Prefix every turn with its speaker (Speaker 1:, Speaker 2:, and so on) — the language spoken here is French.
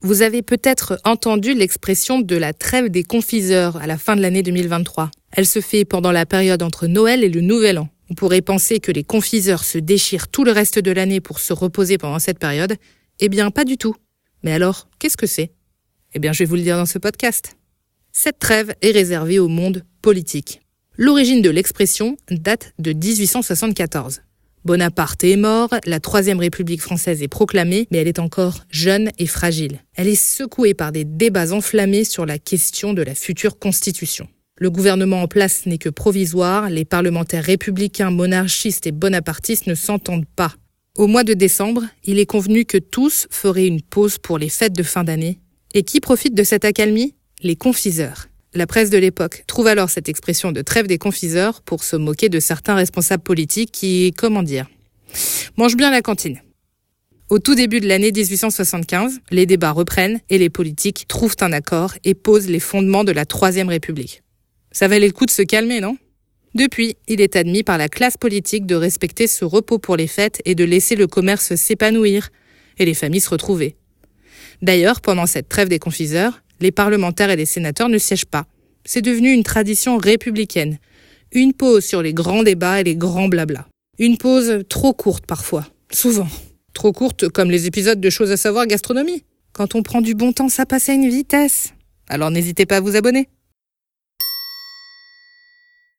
Speaker 1: Vous avez peut-être entendu l'expression de la trêve des confiseurs à la fin de l'année 2023. Elle se fait pendant la période entre Noël et le Nouvel An. On pourrait penser que les confiseurs se déchirent tout le reste de l'année pour se reposer pendant cette période. Eh bien, pas du tout. Mais alors, qu'est-ce que c'est? Eh bien, je vais vous le dire dans ce podcast. Cette trêve est réservée au monde politique. L'origine de l'expression date de 1874. Bonaparte est mort, la Troisième République française est proclamée, mais elle est encore jeune et fragile. Elle est secouée par des débats enflammés sur la question de la future constitution. Le gouvernement en place n'est que provisoire, les parlementaires républicains, monarchistes et bonapartistes ne s'entendent pas. Au mois de décembre, il est convenu que tous feraient une pause pour les fêtes de fin d'année. Et qui profite de cette accalmie? Les confiseurs. La presse de l'époque trouve alors cette expression de trêve des confiseurs pour se moquer de certains responsables politiques qui, comment dire, mangent bien la cantine. Au tout début de l'année 1875, les débats reprennent et les politiques trouvent un accord et posent les fondements de la Troisième République. Ça valait le coup de se calmer, non? Depuis, il est admis par la classe politique de respecter ce repos pour les fêtes et de laisser le commerce s'épanouir et les familles se retrouver. D'ailleurs, pendant cette trêve des confiseurs, les parlementaires et les sénateurs ne siègent pas. C'est devenu une tradition républicaine. Une pause sur les grands débats et les grands blablas. Une pause trop courte parfois. Souvent. Trop courte comme les épisodes de choses à savoir gastronomie. Quand on prend du bon temps, ça passe à une vitesse. Alors n'hésitez pas à vous abonner.